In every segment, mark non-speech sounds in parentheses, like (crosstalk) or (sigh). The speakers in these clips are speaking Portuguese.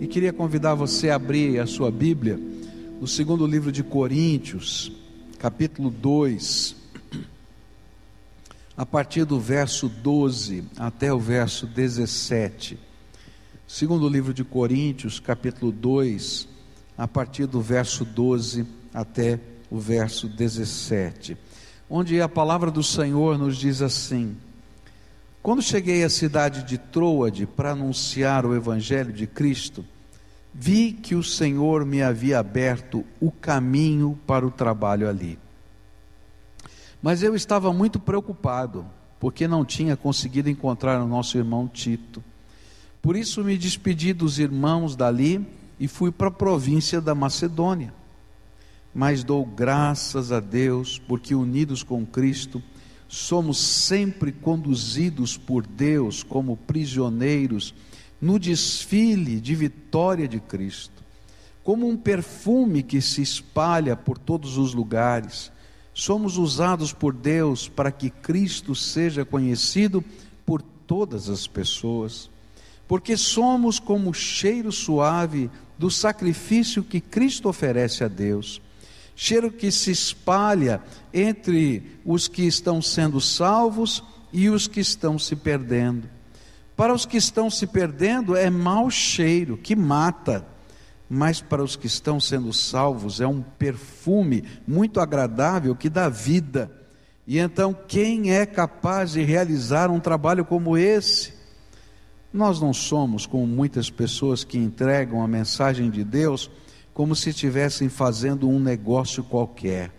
e queria convidar você a abrir a sua Bíblia no segundo livro de Coríntios, capítulo 2, a partir do verso 12 até o verso 17. Segundo livro de Coríntios, capítulo 2, a partir do verso 12 até o verso 17, onde a palavra do Senhor nos diz assim: quando cheguei à cidade de Troade para anunciar o Evangelho de Cristo, vi que o Senhor me havia aberto o caminho para o trabalho ali. Mas eu estava muito preocupado, porque não tinha conseguido encontrar o nosso irmão Tito. Por isso me despedi dos irmãos dali e fui para a província da Macedônia. Mas dou graças a Deus, porque unidos com Cristo, somos sempre conduzidos por Deus como prisioneiros no desfile de vitória de Cristo, como um perfume que se espalha por todos os lugares. Somos usados por Deus para que Cristo seja conhecido por todas as pessoas, porque somos como o cheiro suave do sacrifício que Cristo oferece a Deus cheiro que se espalha entre os que estão sendo salvos e os que estão se perdendo. Para os que estão se perdendo é mau cheiro que mata, mas para os que estão sendo salvos é um perfume muito agradável que dá vida. E então, quem é capaz de realizar um trabalho como esse? Nós não somos como muitas pessoas que entregam a mensagem de Deus como se estivessem fazendo um negócio qualquer.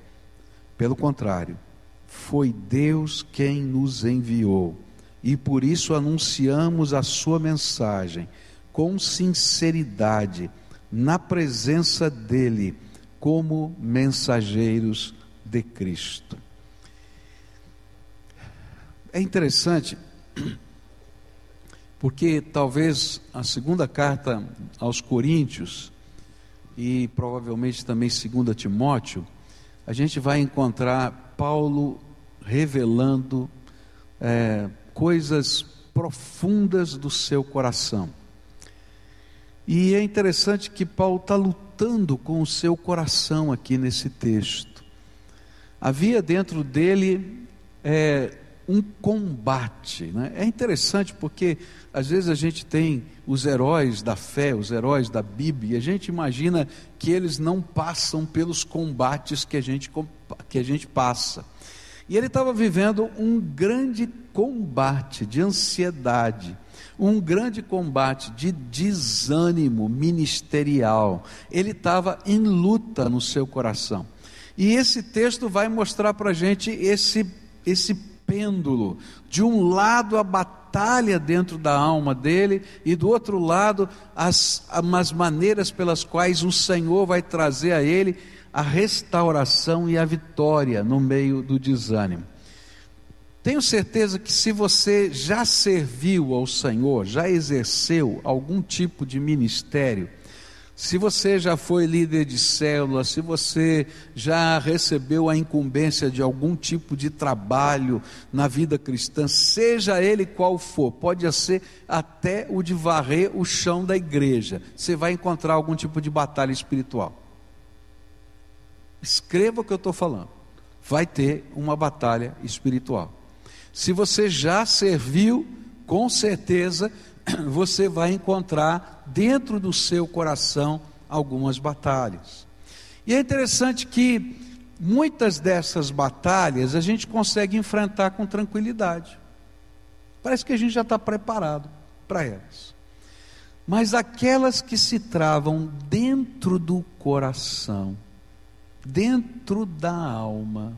Pelo contrário, foi Deus quem nos enviou e por isso anunciamos a Sua mensagem com sinceridade, na presença dEle, como mensageiros de Cristo. É interessante, porque talvez a segunda carta aos Coríntios e provavelmente também 2 Timóteo, a gente vai encontrar Paulo revelando é, coisas profundas do seu coração. E é interessante que Paulo está lutando com o seu coração aqui nesse texto. Havia dentro dele é, um combate. Né? É interessante porque às vezes a gente tem os heróis da fé, os heróis da Bíblia, e a gente imagina que eles não passam pelos combates que a gente, que a gente passa. E ele estava vivendo um grande combate de ansiedade, um grande combate de desânimo ministerial. Ele estava em luta no seu coração. E esse texto vai mostrar para a gente esse, esse pêndulo. De um lado, a batalha dentro da alma dele, e do outro lado, as, as maneiras pelas quais o Senhor vai trazer a ele a restauração e a vitória no meio do desânimo. Tenho certeza que se você já serviu ao Senhor, já exerceu algum tipo de ministério, se você já foi líder de célula, se você já recebeu a incumbência de algum tipo de trabalho na vida cristã, seja ele qual for, pode ser até o de varrer o chão da igreja, você vai encontrar algum tipo de batalha espiritual. Escreva o que eu estou falando, vai ter uma batalha espiritual. Se você já serviu, com certeza (coughs) você vai encontrar dentro do seu coração algumas batalhas. E é interessante que muitas dessas batalhas a gente consegue enfrentar com tranquilidade. Parece que a gente já está preparado para elas. Mas aquelas que se travam dentro do coração, dentro da alma,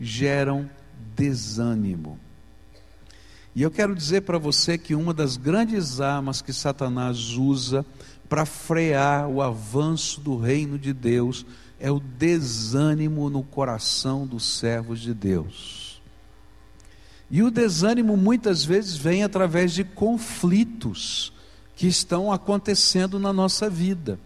geram desânimo. E eu quero dizer para você que uma das grandes armas que Satanás usa para frear o avanço do reino de Deus é o desânimo no coração dos servos de Deus. E o desânimo muitas vezes vem através de conflitos que estão acontecendo na nossa vida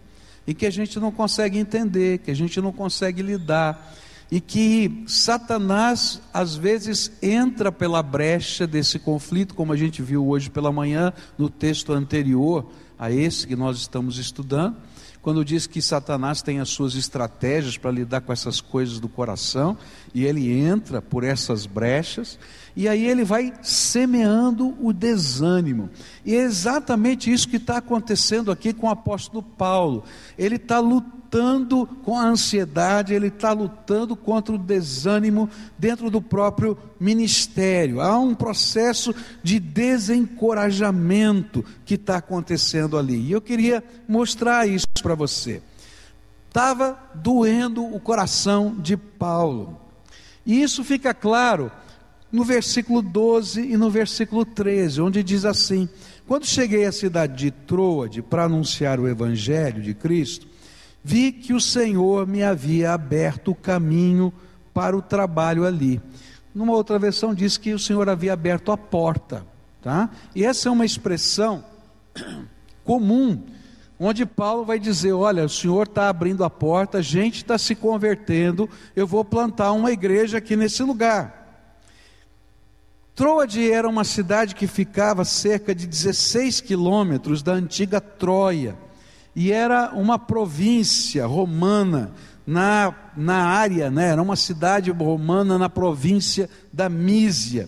e que a gente não consegue entender, que a gente não consegue lidar e que Satanás às vezes entra pela brecha desse conflito, como a gente viu hoje pela manhã no texto anterior, a esse que nós estamos estudando, quando diz que Satanás tem as suas estratégias para lidar com essas coisas do coração, e ele entra por essas brechas, e aí ele vai semeando o desânimo. E é exatamente isso que está acontecendo aqui com o apóstolo Paulo. Ele está lutando com a ansiedade, ele está lutando contra o desânimo dentro do próprio ministério. Há um processo de desencorajamento que está acontecendo ali. E eu queria mostrar isso para você. Estava doendo o coração de Paulo. E isso fica claro no versículo 12 e no versículo 13, onde diz assim: Quando cheguei à cidade de Troade para anunciar o evangelho de Cristo, vi que o Senhor me havia aberto o caminho para o trabalho ali. Numa outra versão diz que o Senhor havia aberto a porta, tá? E essa é uma expressão (clears throat) comum onde Paulo vai dizer: Olha, o Senhor está abrindo a porta, a gente está se convertendo, eu vou plantar uma igreja aqui nesse lugar. Troade era uma cidade que ficava cerca de 16 quilômetros da antiga Troia, e era uma província romana na, na área, né? era uma cidade romana na província da Mísia.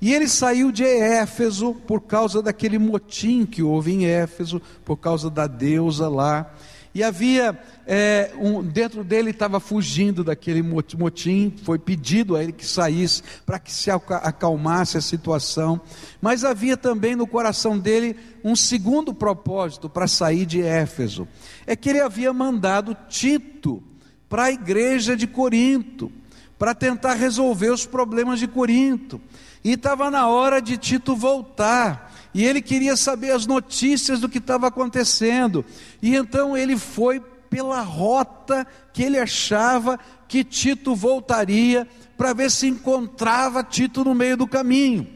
E ele saiu de Éfeso por causa daquele motim que houve em Éfeso, por causa da deusa lá. E havia, é, um, dentro dele estava fugindo daquele motim, foi pedido a ele que saísse para que se acalmasse a situação. Mas havia também no coração dele um segundo propósito para sair de Éfeso: é que ele havia mandado Tito para a igreja de Corinto, para tentar resolver os problemas de Corinto. E estava na hora de Tito voltar. E ele queria saber as notícias do que estava acontecendo. E então ele foi pela rota que ele achava que Tito voltaria, para ver se encontrava Tito no meio do caminho.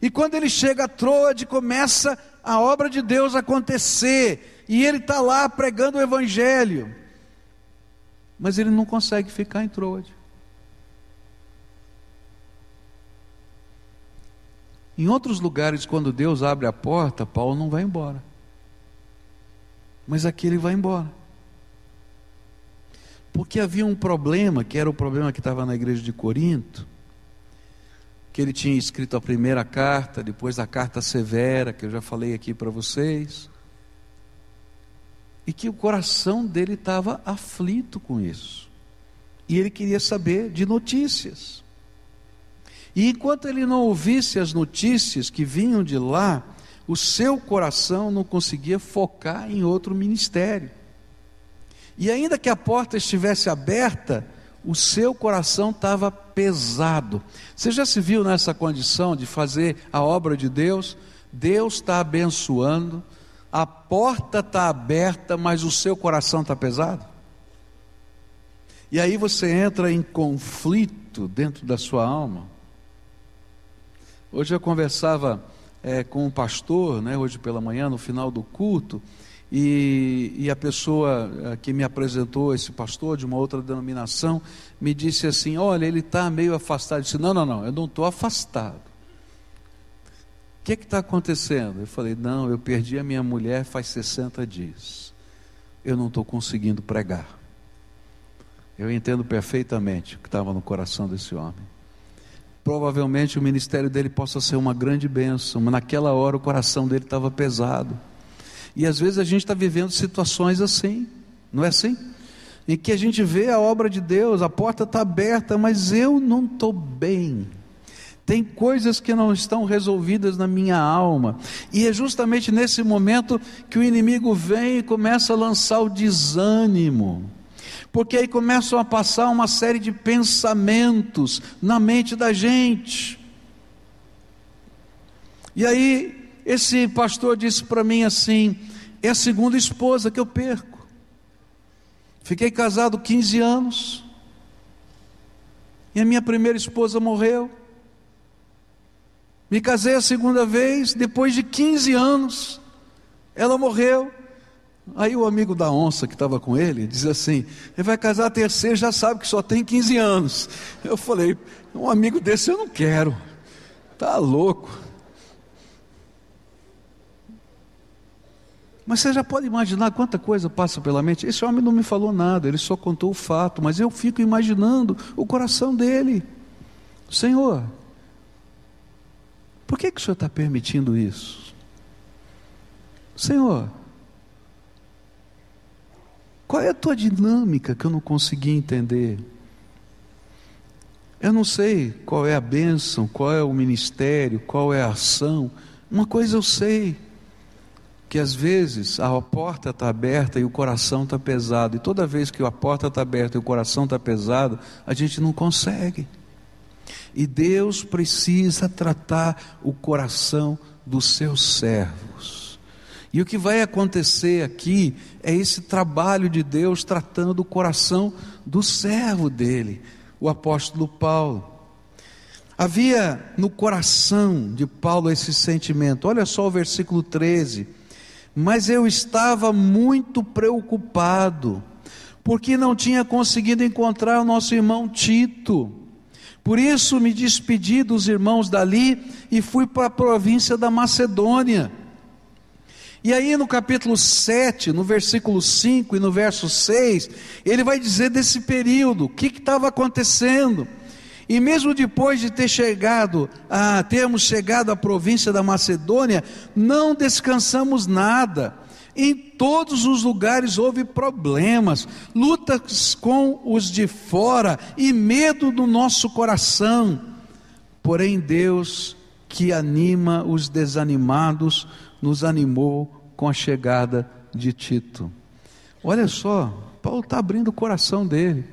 E quando ele chega a Troade, começa a obra de Deus acontecer. E ele está lá pregando o Evangelho. Mas ele não consegue ficar em Troade. Em outros lugares, quando Deus abre a porta, Paulo não vai embora. Mas aqui ele vai embora. Porque havia um problema, que era o problema que estava na igreja de Corinto, que ele tinha escrito a primeira carta, depois a carta severa, que eu já falei aqui para vocês, e que o coração dele estava aflito com isso. E ele queria saber de notícias. E enquanto ele não ouvisse as notícias que vinham de lá, o seu coração não conseguia focar em outro ministério. E ainda que a porta estivesse aberta, o seu coração estava pesado. Você já se viu nessa condição de fazer a obra de Deus? Deus está abençoando, a porta está aberta, mas o seu coração está pesado? E aí você entra em conflito dentro da sua alma. Hoje eu conversava é, com um pastor, né, hoje pela manhã, no final do culto, e, e a pessoa é, que me apresentou, esse pastor de uma outra denominação, me disse assim: Olha, ele está meio afastado. Eu disse: Não, não, não, eu não estou afastado. O que está acontecendo? Eu falei: Não, eu perdi a minha mulher faz 60 dias. Eu não estou conseguindo pregar. Eu entendo perfeitamente o que estava no coração desse homem provavelmente o ministério dele possa ser uma grande bênção, mas naquela hora o coração dele estava pesado. E às vezes a gente está vivendo situações assim, não é assim? Em que a gente vê a obra de Deus, a porta está aberta, mas eu não estou bem. Tem coisas que não estão resolvidas na minha alma, e é justamente nesse momento que o inimigo vem e começa a lançar o desânimo porque aí começam a passar uma série de pensamentos na mente da gente. E aí, esse pastor disse para mim assim: é a segunda esposa que eu perco. Fiquei casado 15 anos, e a minha primeira esposa morreu. Me casei a segunda vez, depois de 15 anos, ela morreu. Aí o amigo da onça que estava com ele diz assim: ele vai casar a terceira, já sabe que só tem 15 anos. Eu falei: um amigo desse eu não quero, tá louco. Mas você já pode imaginar quanta coisa passa pela mente. Esse homem não me falou nada, ele só contou o fato, mas eu fico imaginando o coração dele. Senhor, por que, que o Senhor está permitindo isso? Senhor, qual é a tua dinâmica que eu não consegui entender? Eu não sei qual é a bênção, qual é o ministério, qual é a ação. Uma coisa eu sei, que às vezes a porta está aberta e o coração está pesado, e toda vez que a porta está aberta e o coração está pesado, a gente não consegue. E Deus precisa tratar o coração dos seus servos. E o que vai acontecer aqui é esse trabalho de Deus tratando o coração do servo dele, o apóstolo Paulo. Havia no coração de Paulo esse sentimento, olha só o versículo 13. Mas eu estava muito preocupado, porque não tinha conseguido encontrar o nosso irmão Tito. Por isso me despedi dos irmãos dali e fui para a província da Macedônia. E aí no capítulo 7, no versículo 5 e no verso 6, ele vai dizer desse período, o que estava acontecendo. E mesmo depois de ter chegado, a, termos chegado à província da Macedônia, não descansamos nada. Em todos os lugares houve problemas, lutas com os de fora e medo do nosso coração. Porém, Deus, que anima os desanimados, nos animou com a chegada de Tito. Olha só, Paulo está abrindo o coração dele.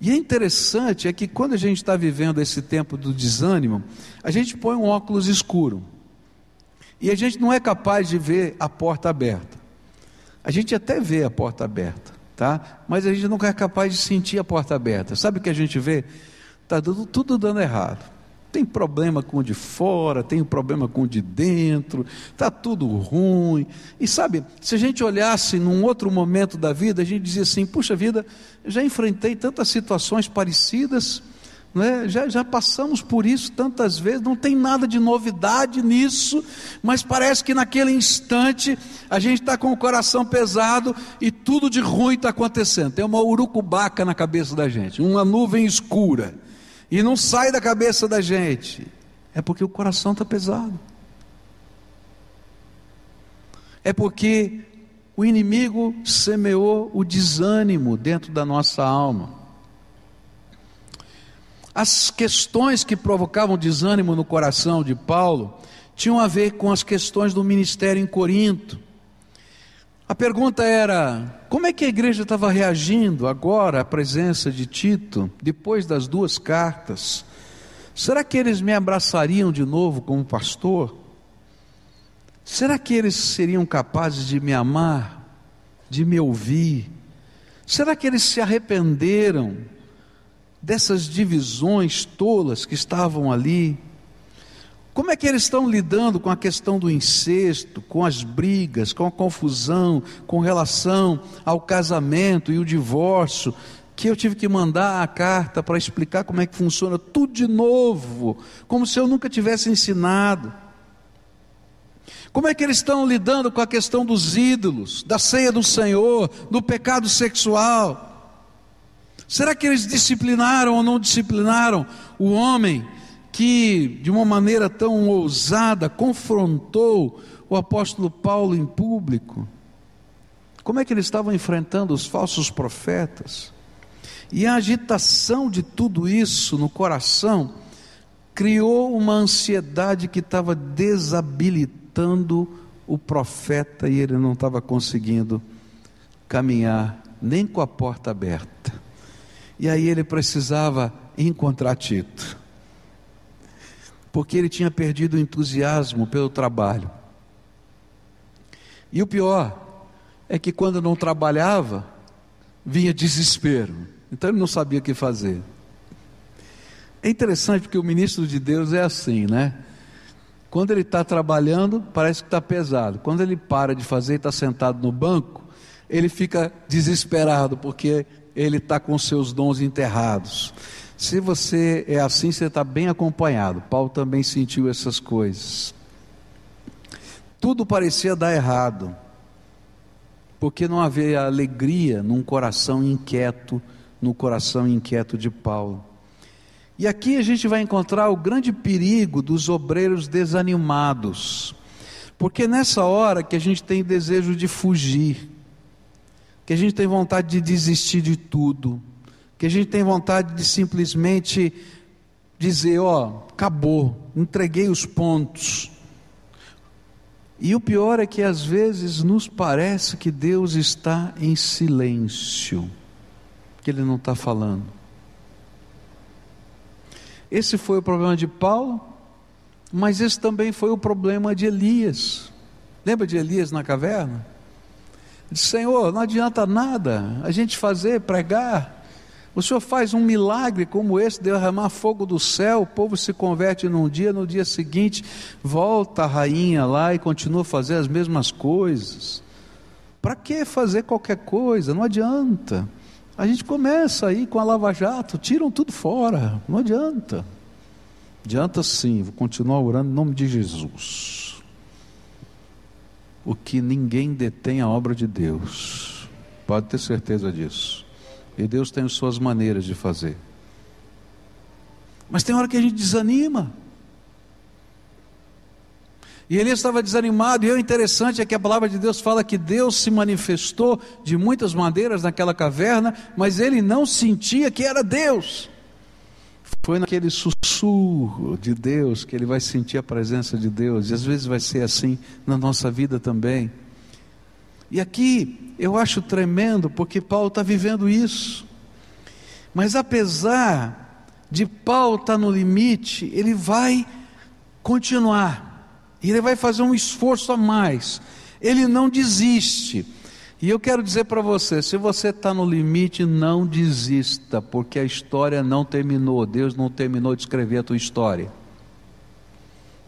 E é interessante é que quando a gente está vivendo esse tempo do desânimo, a gente põe um óculos escuro. E a gente não é capaz de ver a porta aberta. A gente até vê a porta aberta, tá? Mas a gente nunca é capaz de sentir a porta aberta. Sabe o que a gente vê? Está tudo dando errado. Tem problema com o de fora, tem problema com o de dentro, está tudo ruim. E sabe, se a gente olhasse num outro momento da vida, a gente dizia assim: puxa vida, já enfrentei tantas situações parecidas, né? já, já passamos por isso tantas vezes, não tem nada de novidade nisso, mas parece que naquele instante a gente está com o coração pesado e tudo de ruim está acontecendo. Tem uma urucubaca na cabeça da gente, uma nuvem escura e não sai da cabeça da gente, é porque o coração está pesado. É porque o inimigo semeou o desânimo dentro da nossa alma. As questões que provocavam desânimo no coração de Paulo tinham a ver com as questões do ministério em Corinto. A pergunta era: como é que a igreja estava reagindo agora à presença de Tito, depois das duas cartas? Será que eles me abraçariam de novo como pastor? Será que eles seriam capazes de me amar, de me ouvir? Será que eles se arrependeram dessas divisões tolas que estavam ali? Como é que eles estão lidando com a questão do incesto, com as brigas, com a confusão, com relação ao casamento e o divórcio? Que eu tive que mandar a carta para explicar como é que funciona tudo de novo, como se eu nunca tivesse ensinado. Como é que eles estão lidando com a questão dos ídolos, da ceia do Senhor, do pecado sexual? Será que eles disciplinaram ou não disciplinaram o homem que, de uma maneira tão ousada, confrontou o apóstolo Paulo em público. Como é que eles estavam enfrentando os falsos profetas? E a agitação de tudo isso no coração criou uma ansiedade que estava desabilitando o profeta e ele não estava conseguindo caminhar nem com a porta aberta. E aí ele precisava encontrar Tito porque ele tinha perdido o entusiasmo pelo trabalho. E o pior é que quando não trabalhava, vinha desespero. Então ele não sabia o que fazer. É interessante porque o ministro de Deus é assim, né? Quando ele está trabalhando, parece que está pesado. Quando ele para de fazer e está sentado no banco, ele fica desesperado porque ele está com seus dons enterrados. Se você é assim, você está bem acompanhado. Paulo também sentiu essas coisas. Tudo parecia dar errado. porque não havia alegria num coração inquieto, no coração inquieto de Paulo. E aqui a gente vai encontrar o grande perigo dos obreiros desanimados, porque nessa hora que a gente tem desejo de fugir, que a gente tem vontade de desistir de tudo, que a gente tem vontade de simplesmente dizer: Ó, oh, acabou, entreguei os pontos. E o pior é que às vezes nos parece que Deus está em silêncio, que Ele não está falando. Esse foi o problema de Paulo, mas esse também foi o problema de Elias. Lembra de Elias na caverna? Disse, Senhor, não adianta nada a gente fazer, pregar, o Senhor faz um milagre como esse, derramar fogo do céu, o povo se converte num dia, no dia seguinte volta a rainha lá e continua a fazer as mesmas coisas. Para que fazer qualquer coisa? Não adianta. A gente começa aí com a lava-jato, tiram tudo fora, não adianta. Adianta sim, vou continuar orando em nome de Jesus. O que ninguém detém a obra de Deus, pode ter certeza disso. E Deus tem as suas maneiras de fazer. Mas tem hora que a gente desanima. E ele estava desanimado, e o interessante é que a palavra de Deus fala que Deus se manifestou de muitas maneiras naquela caverna, mas ele não sentia que era Deus. Foi naquele sussurro de Deus que ele vai sentir a presença de Deus, e às vezes vai ser assim na nossa vida também. E aqui eu acho tremendo porque Paulo está vivendo isso. Mas apesar de Paulo estar tá no limite, ele vai continuar. Ele vai fazer um esforço a mais. Ele não desiste. E eu quero dizer para você: se você está no limite, não desista, porque a história não terminou. Deus não terminou de escrever a tua história.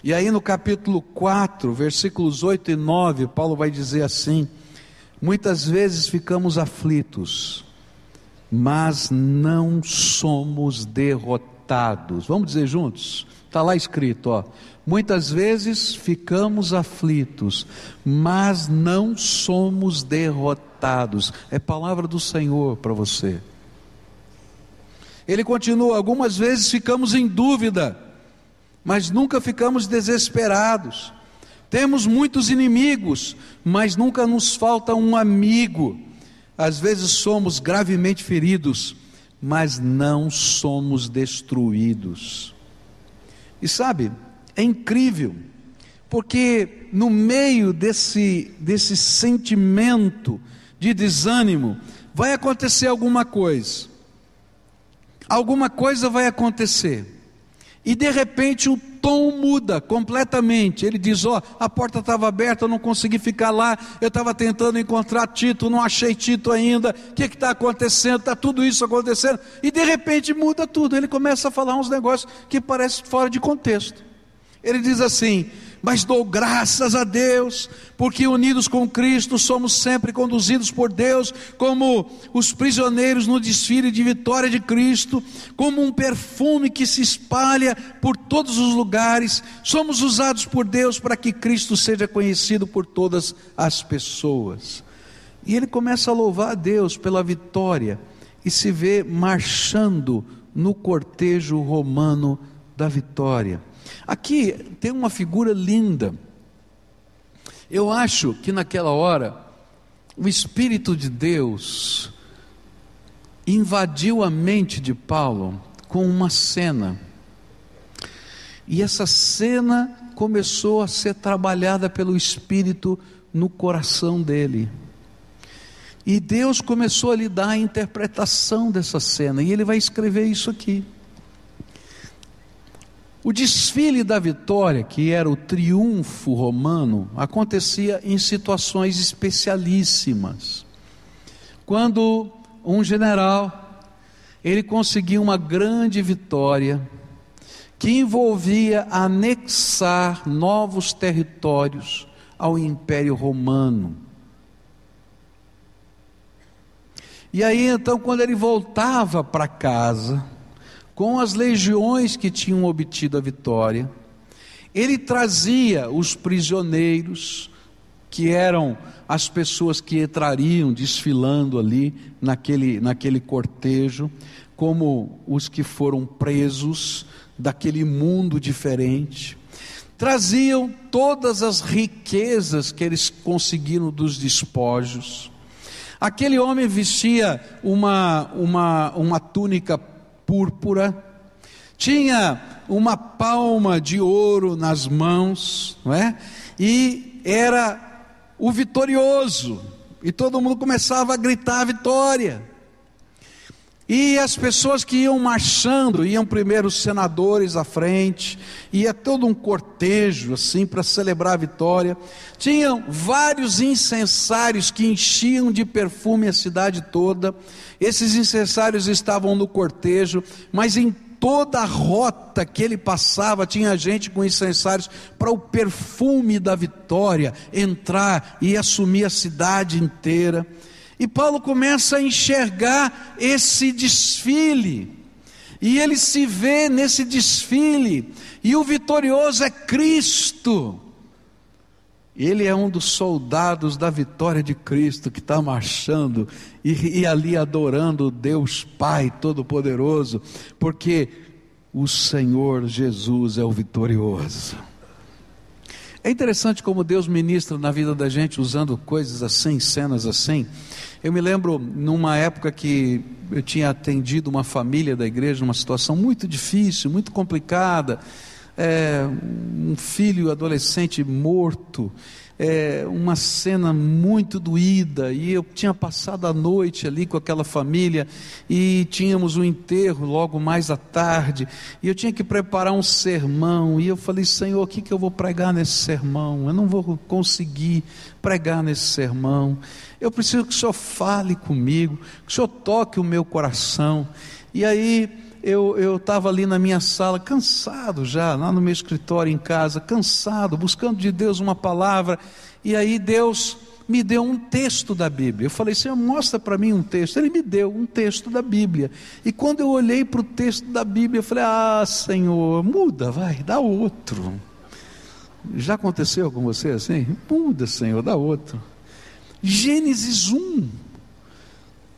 E aí no capítulo 4, versículos 8 e 9, Paulo vai dizer assim: Muitas vezes ficamos aflitos, mas não somos derrotados. Vamos dizer juntos? Está lá escrito, ó. Muitas vezes ficamos aflitos, mas não somos derrotados. É palavra do Senhor para você. Ele continua: algumas vezes ficamos em dúvida, mas nunca ficamos desesperados. Temos muitos inimigos, mas nunca nos falta um amigo. Às vezes somos gravemente feridos, mas não somos destruídos. E sabe, é incrível, porque no meio desse, desse sentimento de desânimo, vai acontecer alguma coisa. Alguma coisa vai acontecer. E de repente o tom muda completamente. Ele diz: Ó, oh, a porta estava aberta, eu não consegui ficar lá. Eu estava tentando encontrar Tito, não achei Tito ainda. O que está acontecendo? Está tudo isso acontecendo. E de repente muda tudo. Ele começa a falar uns negócios que parecem fora de contexto. Ele diz assim: mas dou graças a Deus, porque unidos com Cristo somos sempre conduzidos por Deus, como os prisioneiros no desfile de vitória de Cristo, como um perfume que se espalha por todos os lugares, somos usados por Deus para que Cristo seja conhecido por todas as pessoas. E ele começa a louvar a Deus pela vitória e se vê marchando no cortejo romano da vitória. Aqui tem uma figura linda. Eu acho que naquela hora, o Espírito de Deus invadiu a mente de Paulo com uma cena. E essa cena começou a ser trabalhada pelo Espírito no coração dele. E Deus começou a lhe dar a interpretação dessa cena, e ele vai escrever isso aqui. O desfile da vitória, que era o triunfo romano, acontecia em situações especialíssimas. Quando um general ele conseguia uma grande vitória que envolvia anexar novos territórios ao Império Romano. E aí então, quando ele voltava para casa, com as legiões que tinham obtido a vitória, ele trazia os prisioneiros que eram as pessoas que entrariam desfilando ali naquele, naquele cortejo, como os que foram presos daquele mundo diferente. Traziam todas as riquezas que eles conseguiram dos despojos. Aquele homem vestia uma, uma, uma túnica púrpura, tinha uma palma de ouro nas mãos, não é? E era o vitorioso. E todo mundo começava a gritar vitória. E as pessoas que iam marchando, iam primeiro os senadores à frente, ia todo um cortejo assim para celebrar a vitória. Tinham vários incensários que enchiam de perfume a cidade toda. Esses incensários estavam no cortejo, mas em toda a rota que ele passava, tinha gente com incensários para o perfume da vitória entrar e assumir a cidade inteira. E Paulo começa a enxergar esse desfile, e ele se vê nesse desfile, e o vitorioso é Cristo. Ele é um dos soldados da vitória de Cristo que está marchando e, e ali adorando Deus Pai Todo-Poderoso, porque o Senhor Jesus é o vitorioso. É interessante como Deus ministra na vida da gente usando coisas assim, cenas assim. Eu me lembro numa época que eu tinha atendido uma família da igreja numa situação muito difícil, muito complicada é, um filho adolescente morto, é, uma cena muito doída, e eu tinha passado a noite ali com aquela família, e tínhamos um enterro logo mais à tarde, e eu tinha que preparar um sermão, e eu falei, Senhor, o que, que eu vou pregar nesse sermão? Eu não vou conseguir pregar nesse sermão, eu preciso que o Senhor fale comigo, que o Senhor toque o meu coração, e aí eu estava ali na minha sala, cansado já, lá no meu escritório em casa, cansado, buscando de Deus uma palavra, e aí Deus me deu um texto da Bíblia. Eu falei, Senhor, mostra para mim um texto. Ele me deu um texto da Bíblia. E quando eu olhei para o texto da Bíblia, eu falei, ah, Senhor, muda, vai, dá outro. Já aconteceu com você assim? Muda, Senhor, dá outro. Gênesis 1.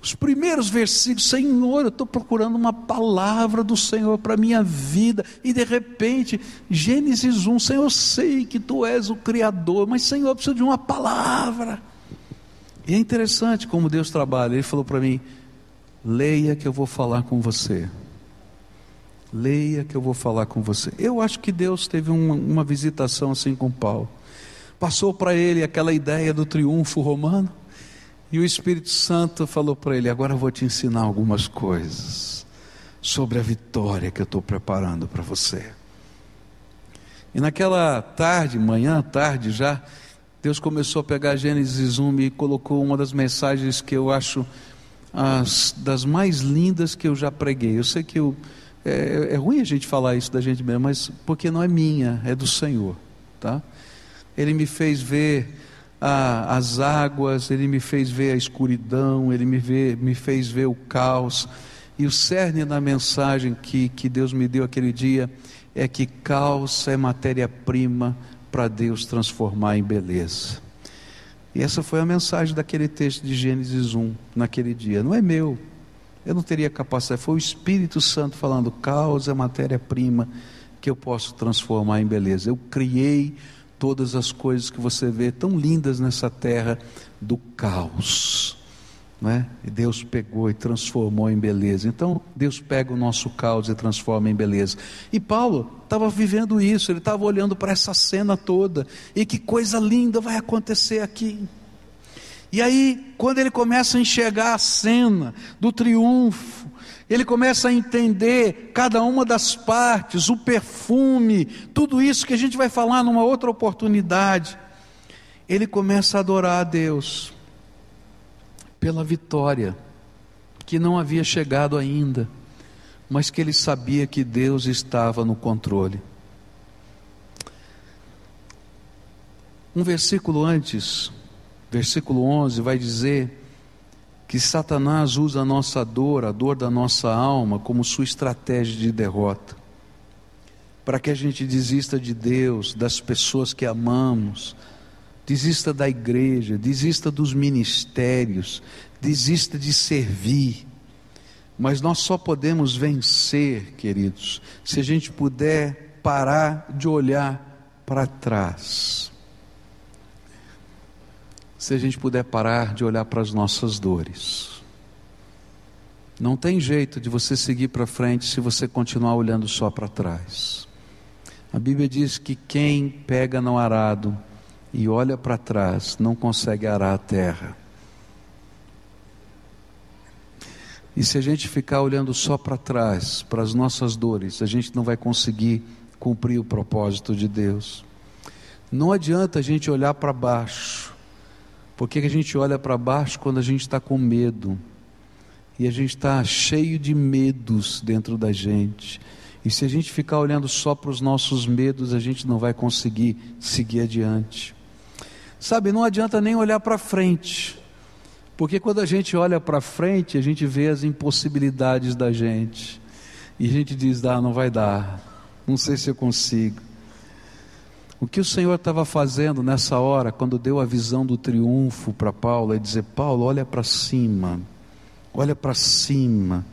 Os primeiros versículos, Senhor, eu estou procurando uma palavra do Senhor para a minha vida, e de repente, Gênesis 1, Senhor, eu sei que tu és o Criador, mas Senhor, eu preciso de uma palavra. E é interessante como Deus trabalha, Ele falou para mim: leia que eu vou falar com você. Leia que eu vou falar com você. Eu acho que Deus teve uma, uma visitação assim com Paulo. Passou para ele aquela ideia do triunfo romano e o Espírito Santo falou para ele: Agora eu vou te ensinar algumas coisas sobre a vitória que eu estou preparando para você. E naquela tarde, manhã, tarde já, Deus começou a pegar Gênesis 1 e colocou uma das mensagens que eu acho as das mais lindas que eu já preguei. Eu sei que eu, é, é ruim a gente falar isso da gente mesmo, mas porque não é minha, é do Senhor, tá? Ele me fez ver a, as águas, ele me fez ver a escuridão, ele me, vê, me fez ver o caos. E o cerne da mensagem que, que Deus me deu aquele dia é que caos é matéria-prima para Deus transformar em beleza. E essa foi a mensagem daquele texto de Gênesis 1, naquele dia. Não é meu, eu não teria capacidade, foi o Espírito Santo falando: caos é matéria-prima que eu posso transformar em beleza. Eu criei todas as coisas que você vê tão lindas nessa terra do caos. Não é? E Deus pegou e transformou em beleza. Então, Deus pega o nosso caos e transforma em beleza. E Paulo estava vivendo isso, ele estava olhando para essa cena toda. E que coisa linda vai acontecer aqui. E aí, quando ele começa a enxergar a cena do triunfo, ele começa a entender cada uma das partes, o perfume, tudo isso que a gente vai falar numa outra oportunidade. Ele começa a adorar a Deus pela vitória que não havia chegado ainda, mas que ele sabia que Deus estava no controle. Um versículo antes, versículo 11, vai dizer que Satanás usa a nossa dor, a dor da nossa alma, como sua estratégia de derrota, para que a gente desista de Deus, das pessoas que amamos, desista da igreja, desista dos ministérios, desista de servir. Mas nós só podemos vencer, queridos, se a gente puder parar de olhar para trás. Se a gente puder parar de olhar para as nossas dores. Não tem jeito de você seguir para frente se você continuar olhando só para trás. A Bíblia diz que quem pega no arado e olha para trás não consegue arar a terra. E se a gente ficar olhando só para trás, para as nossas dores, a gente não vai conseguir cumprir o propósito de Deus. Não adianta a gente olhar para baixo. Por que a gente olha para baixo quando a gente está com medo? E a gente está cheio de medos dentro da gente. E se a gente ficar olhando só para os nossos medos, a gente não vai conseguir seguir adiante. Sabe, não adianta nem olhar para frente. Porque quando a gente olha para frente, a gente vê as impossibilidades da gente. E a gente diz: ah, não vai dar, não sei se eu consigo. O que o Senhor estava fazendo nessa hora, quando deu a visão do triunfo para Paulo, é dizer: Paulo, olha para cima, olha para cima,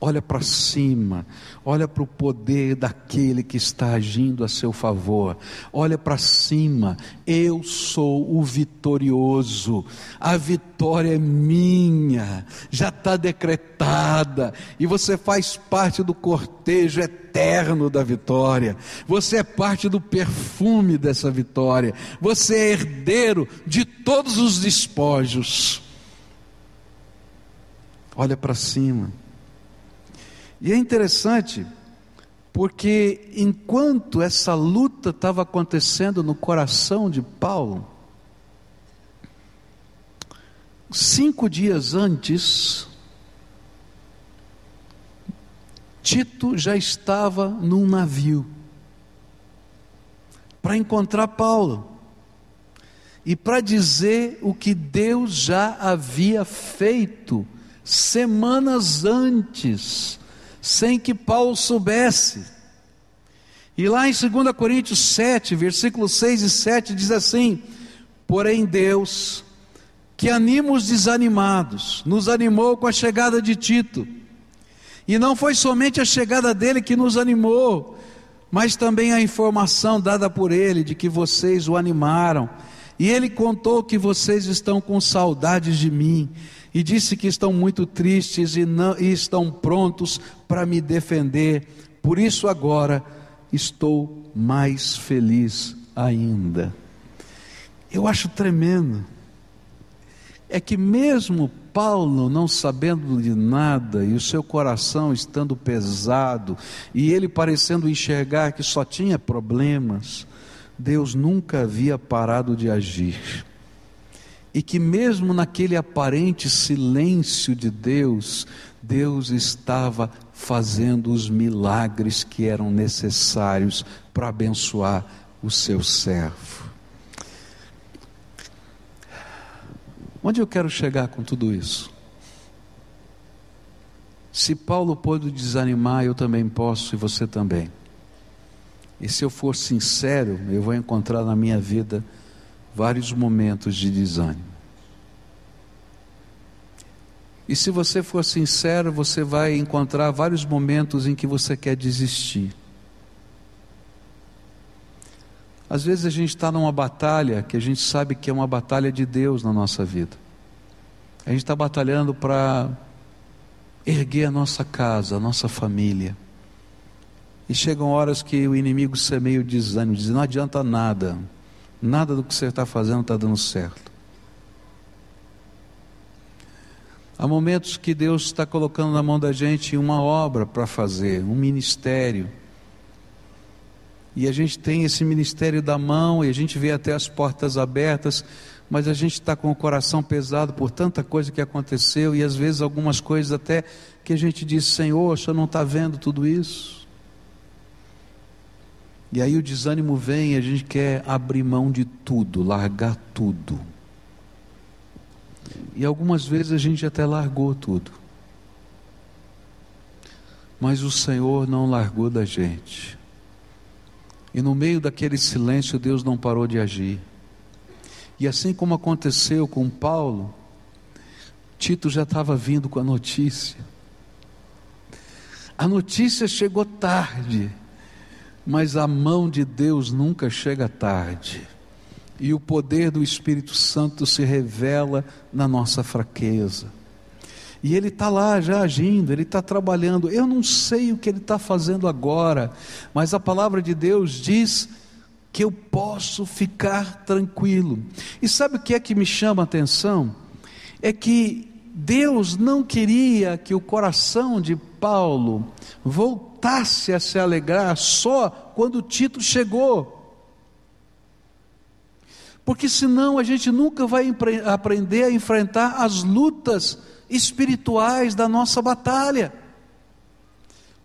olha para cima, olha para o poder daquele que está agindo a seu favor, olha para cima, eu sou o vitorioso, a vitória é minha, já está decretada, e você faz parte do cortejo eterno da vitória, você é parte do perfume dessa vitória, você é herdeiro de todos os despojos. Olha para cima. E é interessante, porque enquanto essa luta estava acontecendo no coração de Paulo, cinco dias antes, Tito já estava num navio para encontrar Paulo e para dizer o que Deus já havia feito semanas antes sem que Paulo soubesse. E lá em 2 Coríntios 7, versículos 6 e 7 diz assim: Porém Deus, que anima os desanimados, nos animou com a chegada de Tito. E não foi somente a chegada dele que nos animou, mas também a informação dada por ele de que vocês o animaram. E ele contou que vocês estão com saudades de mim e disse que estão muito tristes e, não, e estão prontos para me defender. Por isso agora estou mais feliz ainda. Eu acho tremendo. É que mesmo Paulo não sabendo de nada e o seu coração estando pesado e ele parecendo enxergar que só tinha problemas, Deus nunca havia parado de agir e que, mesmo naquele aparente silêncio de Deus, Deus estava fazendo os milagres que eram necessários para abençoar o seu servo. Onde eu quero chegar com tudo isso? Se Paulo pôde desanimar, eu também posso e você também. E se eu for sincero, eu vou encontrar na minha vida vários momentos de desânimo. E se você for sincero, você vai encontrar vários momentos em que você quer desistir. Às vezes a gente está numa batalha que a gente sabe que é uma batalha de Deus na nossa vida. A gente está batalhando para erguer a nossa casa, a nossa família. E chegam horas que o inimigo semeia o desânimo, diz: não adianta nada, Nada do que você está fazendo está dando certo. Há momentos que Deus está colocando na mão da gente uma obra para fazer, um ministério. E a gente tem esse ministério da mão e a gente vê até as portas abertas, mas a gente está com o coração pesado por tanta coisa que aconteceu e às vezes algumas coisas até que a gente diz: Senhor, o senhor não está vendo tudo isso? E aí o desânimo vem e a gente quer abrir mão de tudo, largar tudo. E algumas vezes a gente até largou tudo. Mas o Senhor não largou da gente. E no meio daquele silêncio, Deus não parou de agir. E assim como aconteceu com Paulo, Tito já estava vindo com a notícia. A notícia chegou tarde, mas a mão de Deus nunca chega tarde. E o poder do Espírito Santo se revela na nossa fraqueza. E ele está lá já agindo, ele está trabalhando. Eu não sei o que ele está fazendo agora, mas a palavra de Deus diz que eu posso ficar tranquilo. E sabe o que é que me chama a atenção? É que Deus não queria que o coração de Paulo voltasse a se alegrar só quando Tito chegou. Porque senão a gente nunca vai aprender a enfrentar as lutas espirituais da nossa batalha.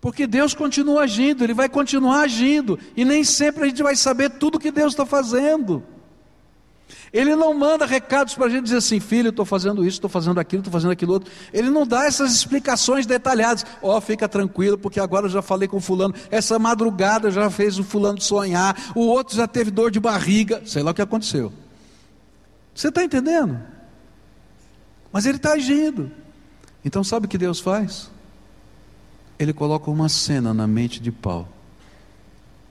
Porque Deus continua agindo, Ele vai continuar agindo, e nem sempre a gente vai saber tudo que Deus está fazendo. Ele não manda recados para a gente dizer assim, filho, estou fazendo isso, estou fazendo aquilo, estou fazendo aquilo outro. Ele não dá essas explicações detalhadas. Ó, oh, fica tranquilo, porque agora eu já falei com fulano, essa madrugada já fez o fulano sonhar, o outro já teve dor de barriga, sei lá o que aconteceu. Você está entendendo? Mas ele está agindo. Então sabe o que Deus faz? Ele coloca uma cena na mente de Paulo,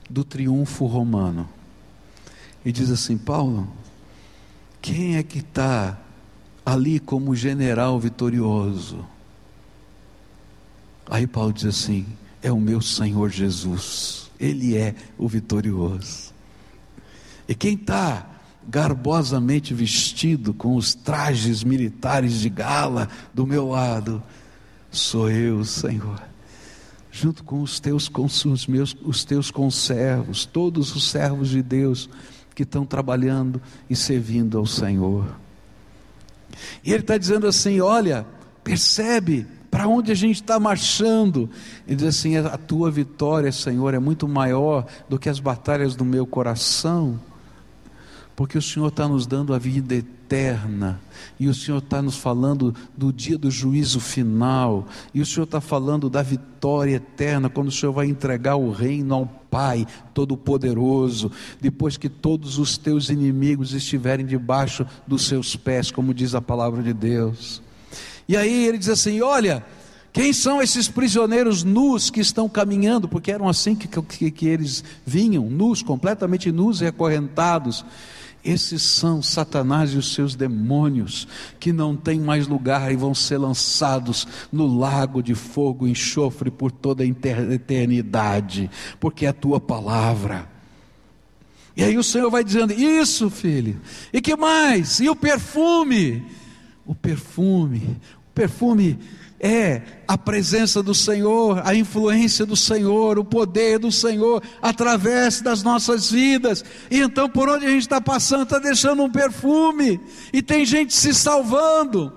do triunfo romano, e diz assim: Paulo, quem é que está ali como general vitorioso? Aí Paulo diz assim: é o meu Senhor Jesus, Ele é o vitorioso. E quem está garbosamente vestido com os trajes militares de gala do meu lado, sou eu, Senhor. Junto com os teus, com os meus, os teus conservos, todos os servos de Deus que estão trabalhando e servindo ao Senhor. E ele está dizendo assim: olha, percebe para onde a gente está marchando. Ele diz assim: a tua vitória, Senhor, é muito maior do que as batalhas do meu coração porque o Senhor está nos dando a vida eterna, e o Senhor está nos falando do dia do juízo final, e o Senhor está falando da vitória eterna, quando o Senhor vai entregar o reino ao Pai Todo-Poderoso, depois que todos os teus inimigos estiverem debaixo dos seus pés, como diz a palavra de Deus. E aí ele diz assim: Olha, quem são esses prisioneiros nus que estão caminhando? Porque eram assim que, que, que eles vinham, nus, completamente nus e acorrentados. Esses são Satanás e os seus demônios, que não têm mais lugar e vão ser lançados no lago de fogo e enxofre por toda a eternidade, porque é a tua palavra. E aí o Senhor vai dizendo: Isso, filho, e que mais? E o perfume? O perfume, o perfume é a presença do Senhor, a influência do Senhor, o poder do Senhor através das nossas vidas. E então, por onde a gente está passando, está deixando um perfume, e tem gente se salvando,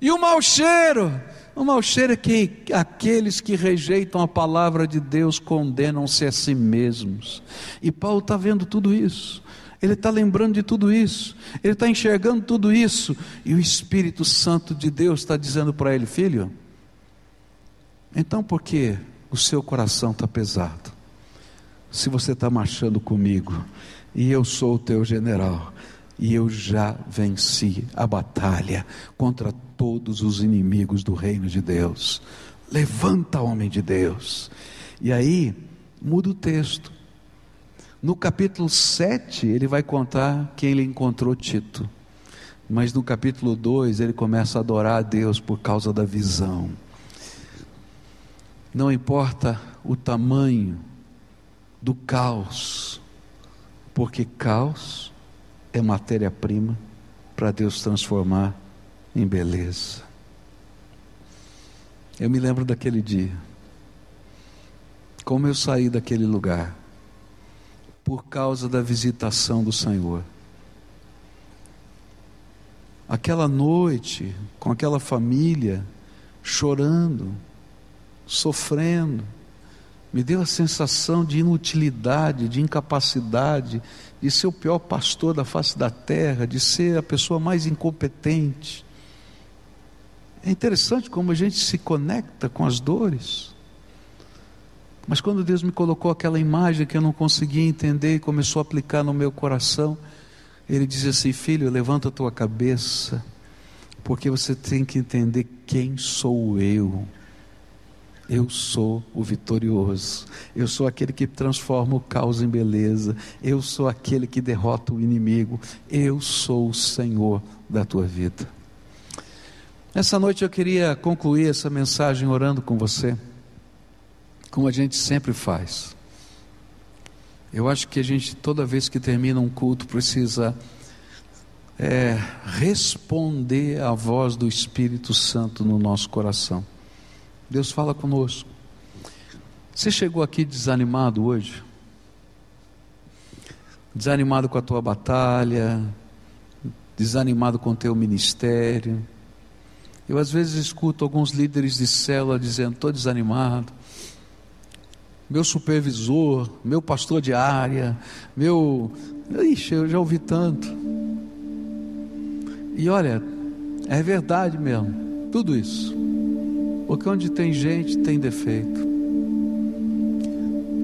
e o mau cheiro. O mau cheiro é que aqueles que rejeitam a palavra de Deus condenam-se a si mesmos. E Paulo está vendo tudo isso. Ele está lembrando de tudo isso, ele está enxergando tudo isso, e o Espírito Santo de Deus está dizendo para ele: Filho, então, por que o seu coração está pesado? Se você está marchando comigo, e eu sou o teu general, e eu já venci a batalha contra todos os inimigos do reino de Deus. Levanta, homem de Deus. E aí, muda o texto. No capítulo 7, ele vai contar que ele encontrou Tito. Mas no capítulo 2, ele começa a adorar a Deus por causa da visão. Não importa o tamanho do caos, porque caos é matéria-prima para Deus transformar em beleza. Eu me lembro daquele dia, como eu saí daquele lugar, por causa da visitação do Senhor. Aquela noite, com aquela família, chorando, sofrendo, me deu a sensação de inutilidade, de incapacidade, de ser o pior pastor da face da terra, de ser a pessoa mais incompetente. É interessante como a gente se conecta com as dores. Mas quando Deus me colocou aquela imagem que eu não conseguia entender e começou a aplicar no meu coração, Ele diz assim: Filho, levanta a tua cabeça, porque você tem que entender quem sou eu. Eu sou o vitorioso. Eu sou aquele que transforma o caos em beleza. Eu sou aquele que derrota o inimigo. Eu sou o Senhor da tua vida. Essa noite eu queria concluir essa mensagem orando com você, como a gente sempre faz. Eu acho que a gente, toda vez que termina um culto, precisa é, responder à voz do Espírito Santo no nosso coração. Deus fala conosco. Você chegou aqui desanimado hoje? Desanimado com a tua batalha, desanimado com o teu ministério. Eu às vezes escuto alguns líderes de célula dizendo: estou desanimado. Meu supervisor, meu pastor de área, meu. Ixi, eu já ouvi tanto. E olha, é verdade mesmo, tudo isso. Porque onde tem gente, tem defeito.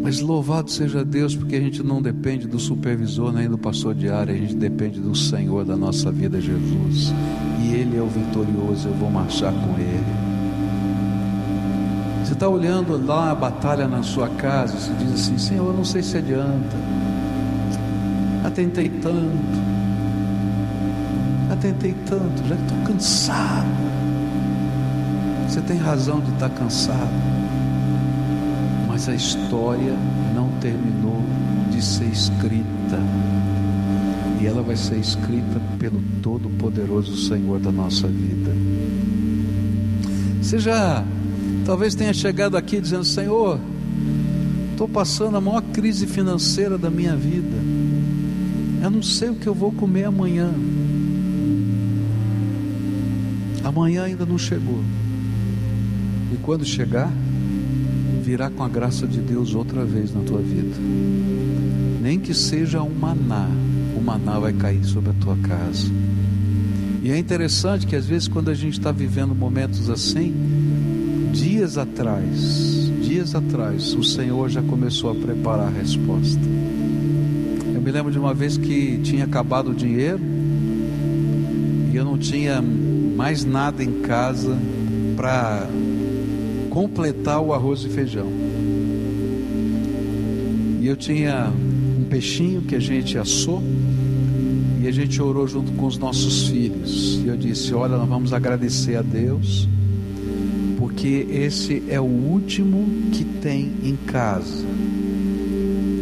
Mas louvado seja Deus, porque a gente não depende do supervisor nem do pastor de área, a gente depende do Senhor da nossa vida, Jesus. E Ele é o vitorioso, eu vou marchar com Ele. Você está olhando lá a batalha na sua casa, você diz assim: Senhor, eu não sei se adianta. Já tentei tanto, já tentei tanto, já estou cansado. Você tem razão de estar cansado, mas a história não terminou de ser escrita, e ela vai ser escrita pelo Todo-Poderoso Senhor da nossa vida. Você já talvez tenha chegado aqui dizendo: Senhor, estou passando a maior crise financeira da minha vida, eu não sei o que eu vou comer amanhã. Amanhã ainda não chegou. E quando chegar, virá com a graça de Deus outra vez na tua vida. Nem que seja um maná, o maná vai cair sobre a tua casa. E é interessante que às vezes quando a gente está vivendo momentos assim, dias atrás, dias atrás, o Senhor já começou a preparar a resposta. Eu me lembro de uma vez que tinha acabado o dinheiro e eu não tinha mais nada em casa para completar o arroz e feijão. E eu tinha um peixinho que a gente assou e a gente orou junto com os nossos filhos. E eu disse: Olha, nós vamos agradecer a Deus, porque esse é o último que tem em casa.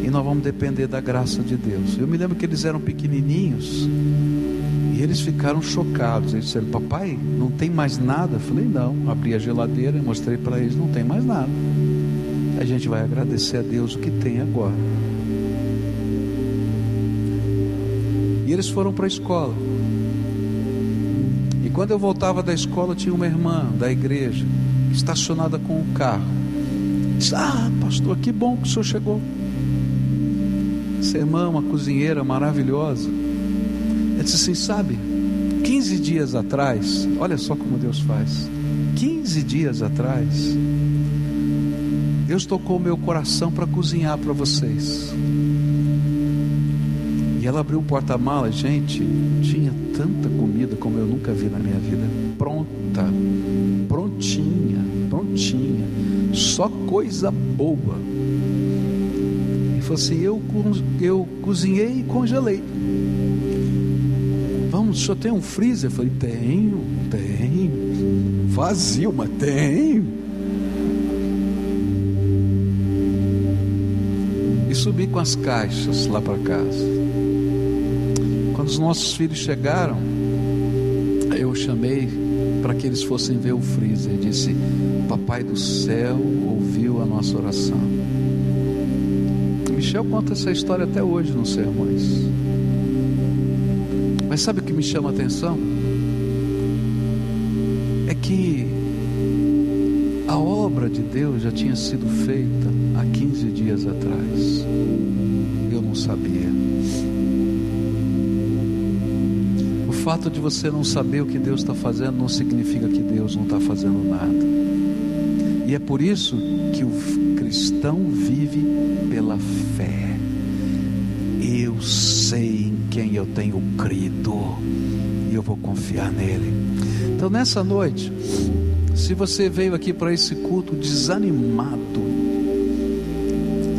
E nós vamos depender da graça de Deus. Eu me lembro que eles eram pequenininhos eles ficaram chocados. Eles disseram: Papai, não tem mais nada? Eu falei: Não. Abri a geladeira e mostrei para eles: Não tem mais nada. A gente vai agradecer a Deus o que tem agora. E eles foram para a escola. E quando eu voltava da escola, tinha uma irmã da igreja estacionada com o carro. Disse: Ah, pastor, que bom que o senhor chegou. Essa irmã, uma cozinheira maravilhosa ele disse assim: sabe, 15 dias atrás, olha só como Deus faz. 15 dias atrás, Deus tocou meu coração para cozinhar para vocês. E ela abriu o porta-malas, gente, tinha tanta comida como eu nunca vi na minha vida. Pronta, prontinha, prontinha, só coisa boa. E falou assim: eu, eu cozinhei e congelei o senhor tem um freezer? Eu falei, tenho, tenho. Vazio, mas tenho. E subi com as caixas lá para casa. Quando os nossos filhos chegaram, eu chamei para que eles fossem ver o freezer. Disse: Papai do céu ouviu a nossa oração. Michel conta essa história até hoje nos sermões. Que me chama a atenção? É que a obra de Deus já tinha sido feita há 15 dias atrás. Eu não sabia. O fato de você não saber o que Deus está fazendo não significa que Deus não está fazendo nada. E é por isso que o cristão vive pela fé. Eu sei quem eu tenho crido e eu vou confiar nele. Então nessa noite, se você veio aqui para esse culto desanimado,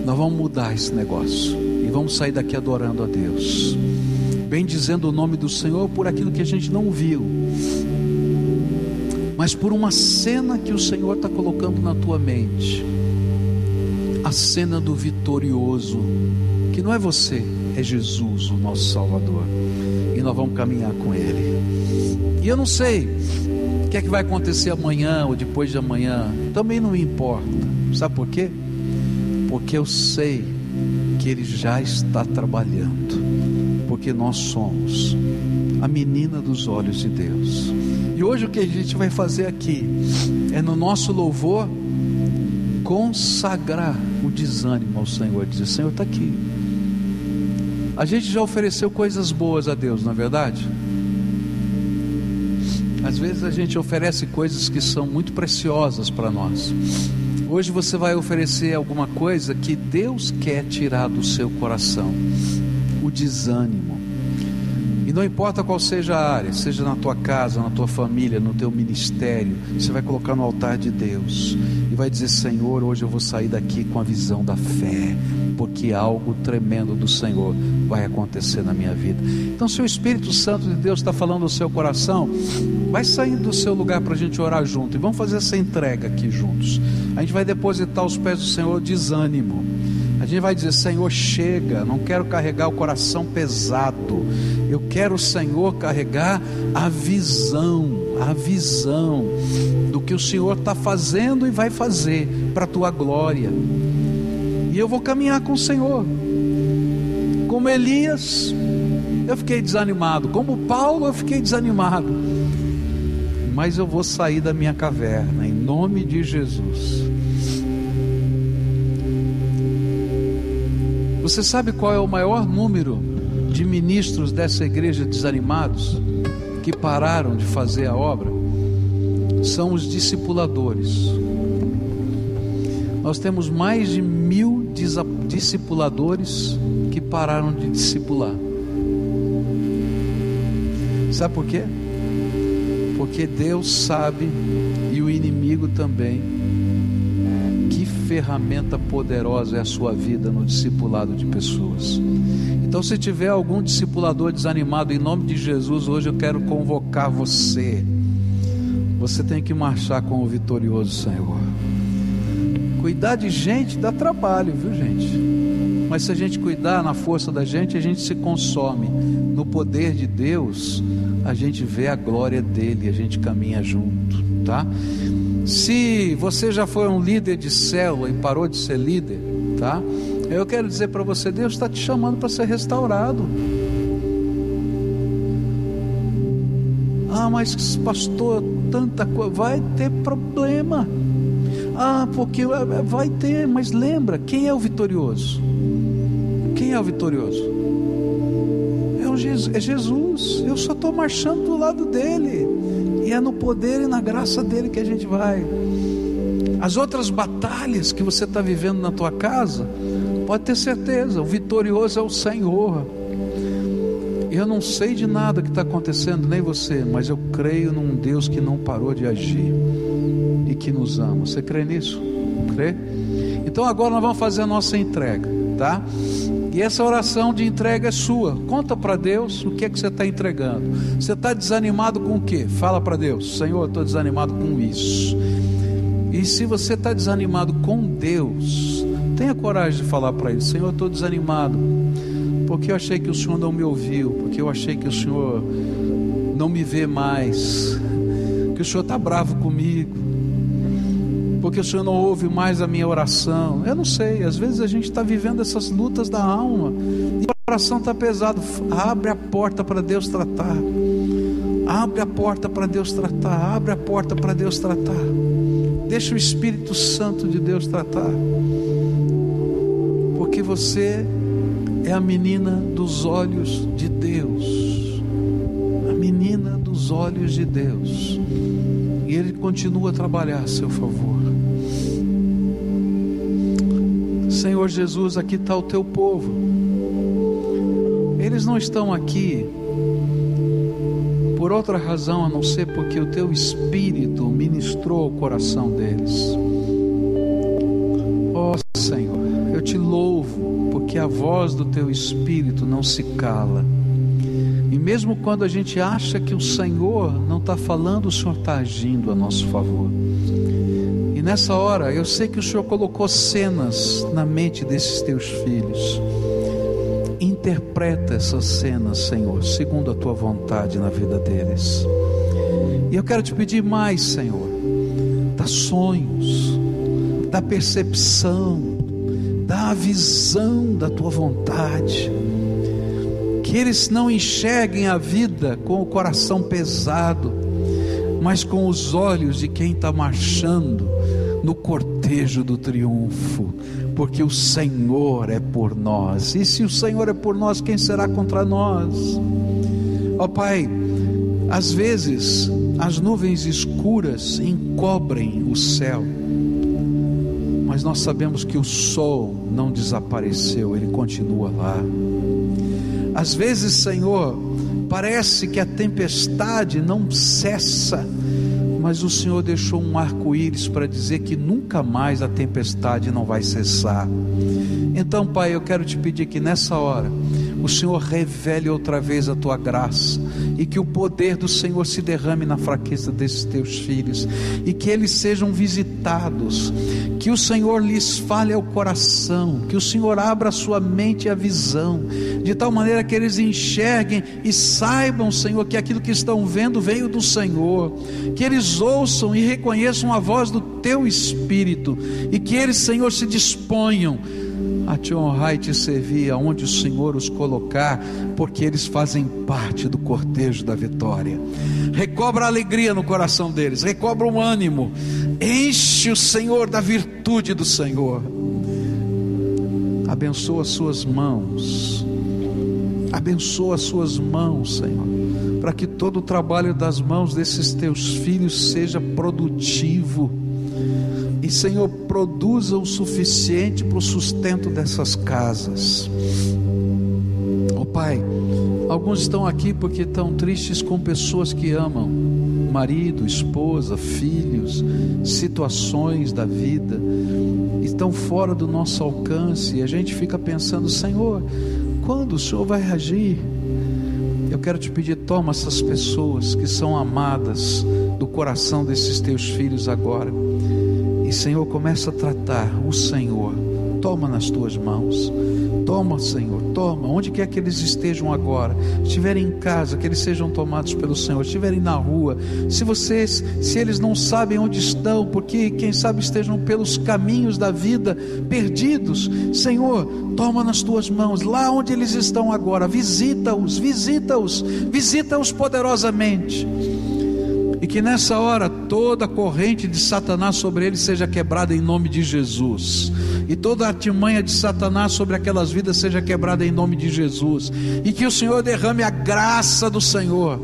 nós vamos mudar esse negócio e vamos sair daqui adorando a Deus, bendizendo o nome do Senhor por aquilo que a gente não viu, mas por uma cena que o Senhor está colocando na tua mente. A cena do vitorioso, que não é você, é Jesus, o nosso Salvador, e nós vamos caminhar com Ele. E eu não sei o que é que vai acontecer amanhã ou depois de amanhã, também não me importa, sabe por quê? Porque eu sei que Ele já está trabalhando, porque nós somos a menina dos olhos de Deus. E hoje o que a gente vai fazer aqui é no nosso louvor consagrar o desânimo ao Senhor, dizer: Senhor, está aqui. A gente já ofereceu coisas boas a Deus, não é verdade? Às vezes a gente oferece coisas que são muito preciosas para nós. Hoje você vai oferecer alguma coisa que Deus quer tirar do seu coração: o desânimo. E não importa qual seja a área, seja na tua casa, na tua família, no teu ministério, você vai colocar no altar de Deus e vai dizer: Senhor, hoje eu vou sair daqui com a visão da fé, porque algo tremendo do Senhor vai acontecer na minha vida. Então, se o Espírito Santo de Deus está falando no seu coração, vai sair do seu lugar para a gente orar junto e vamos fazer essa entrega aqui juntos. A gente vai depositar os pés do Senhor desânimo. A gente vai dizer: Senhor, chega, não quero carregar o coração pesado. Eu quero, Senhor, carregar a visão, a visão do que o Senhor está fazendo e vai fazer para a tua glória. E eu vou caminhar com o Senhor. Como Elias, eu fiquei desanimado. Como Paulo, eu fiquei desanimado. Mas eu vou sair da minha caverna, em nome de Jesus. Você sabe qual é o maior número de ministros dessa igreja desanimados que pararam de fazer a obra? São os discipuladores. Nós temos mais de mil discipuladores que pararam de discipular. Sabe por quê? Porque Deus sabe e o inimigo também ferramenta poderosa é a sua vida no discipulado de pessoas. Então, se tiver algum discipulador desanimado, em nome de Jesus, hoje eu quero convocar você. Você tem que marchar com o vitorioso Senhor. Cuidar de gente dá trabalho, viu, gente? Mas se a gente cuidar na força da gente, a gente se consome. No poder de Deus, a gente vê a glória dele, a gente caminha junto, tá? Se você já foi um líder de célula e parou de ser líder, tá? Eu quero dizer para você, Deus está te chamando para ser restaurado. Ah, mas pastor, tanta coisa, vai ter problema. Ah, porque vai ter, mas lembra, quem é o vitorioso? Quem é o vitorioso? É, o Jesus, é Jesus. Eu só estou marchando do lado dele. E é no poder e na graça dele que a gente vai. As outras batalhas que você está vivendo na tua casa, pode ter certeza, o vitorioso é o Senhor. Eu não sei de nada que está acontecendo, nem você, mas eu creio num Deus que não parou de agir e que nos ama. Você crê nisso? Crê? Então agora nós vamos fazer a nossa entrega, tá? E essa oração de entrega é sua. Conta para Deus o que é que você está entregando. Você está desanimado com o quê? Fala para Deus: Senhor, estou desanimado com isso. E se você está desanimado com Deus, tenha coragem de falar para Ele: Senhor, estou desanimado, porque eu achei que o Senhor não me ouviu, porque eu achei que o Senhor não me vê mais, que o Senhor está bravo comigo porque o Senhor não ouve mais a minha oração. Eu não sei, às vezes a gente está vivendo essas lutas da alma e o coração está pesado. Abre a porta para Deus tratar. Abre a porta para Deus tratar. Abre a porta para Deus tratar. Deixa o Espírito Santo de Deus tratar. Você é a menina dos olhos de Deus. A menina dos olhos de Deus. E Ele continua a trabalhar a seu favor. Senhor Jesus, aqui está o teu povo. eles não estão aqui por outra razão a não ser porque o teu espírito ministrou o coração deles. A voz do teu espírito não se cala. E mesmo quando a gente acha que o Senhor não está falando, o Senhor está agindo a nosso favor. E nessa hora, eu sei que o Senhor colocou cenas na mente desses teus filhos interpreta essas cenas, Senhor, segundo a tua vontade na vida deles. E eu quero te pedir mais, Senhor, dá sonhos, dá percepção, dá a visão da tua vontade. Que eles não enxerguem a vida com o coração pesado, mas com os olhos de quem está marchando no cortejo do triunfo, porque o Senhor é por nós. E se o Senhor é por nós, quem será contra nós? Ó oh, Pai, às vezes as nuvens escuras encobrem o céu, mas nós sabemos que o sol não desapareceu, ele continua lá. Às vezes, Senhor, parece que a tempestade não cessa, mas o Senhor deixou um arco-íris para dizer que nunca mais a tempestade não vai cessar. Então, Pai, eu quero te pedir que nessa hora o Senhor revele outra vez a tua graça e que o poder do Senhor se derrame na fraqueza desses teus filhos e que eles sejam visitados, que o Senhor lhes fale ao coração, que o Senhor abra a sua mente e a visão, de tal maneira que eles enxerguem e saibam, Senhor, que aquilo que estão vendo veio do Senhor, que eles ouçam e reconheçam a voz do teu Espírito e que eles, Senhor, se disponham a te honrar e te servir aonde o Senhor os colocar, porque eles fazem parte do cortejo da vitória. Recobra a alegria no coração deles, recobra o ânimo, enche o Senhor da virtude do Senhor. Abençoa suas mãos, abençoa suas mãos, Senhor, para que todo o trabalho das mãos desses teus filhos seja produtivo e, Senhor, produza o suficiente para o sustento dessas casas. Oh Pai, alguns estão aqui porque estão tristes com pessoas que amam, marido, esposa, filhos, situações da vida, estão fora do nosso alcance e a gente fica pensando, Senhor, quando o Senhor vai agir? Eu quero te pedir, toma essas pessoas que são amadas do coração desses teus filhos agora Senhor, começa a tratar o Senhor. Toma nas tuas mãos. Toma, Senhor, toma, onde quer que eles estejam agora, estiverem em casa, que eles sejam tomados pelo Senhor, estiverem na rua, se vocês, se eles não sabem onde estão, porque quem sabe estejam pelos caminhos da vida perdidos, Senhor, toma nas tuas mãos, lá onde eles estão agora, visita-os, visita-os, visita-os poderosamente e que nessa hora toda corrente de Satanás sobre eles seja quebrada em nome de Jesus, e toda artimanha de Satanás sobre aquelas vidas seja quebrada em nome de Jesus, e que o Senhor derrame a graça do Senhor,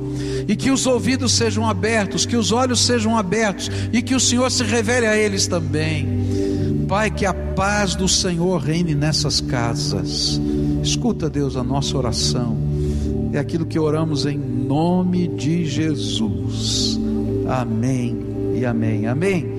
e que os ouvidos sejam abertos, que os olhos sejam abertos, e que o Senhor se revele a eles também. Pai, que a paz do Senhor reine nessas casas. Escuta, Deus, a nossa oração. É aquilo que oramos em nome de Jesus. Amém e amém. Amém.